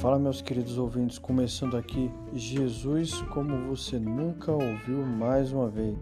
Fala, meus queridos ouvintes, começando aqui Jesus como você nunca ouviu mais uma vez.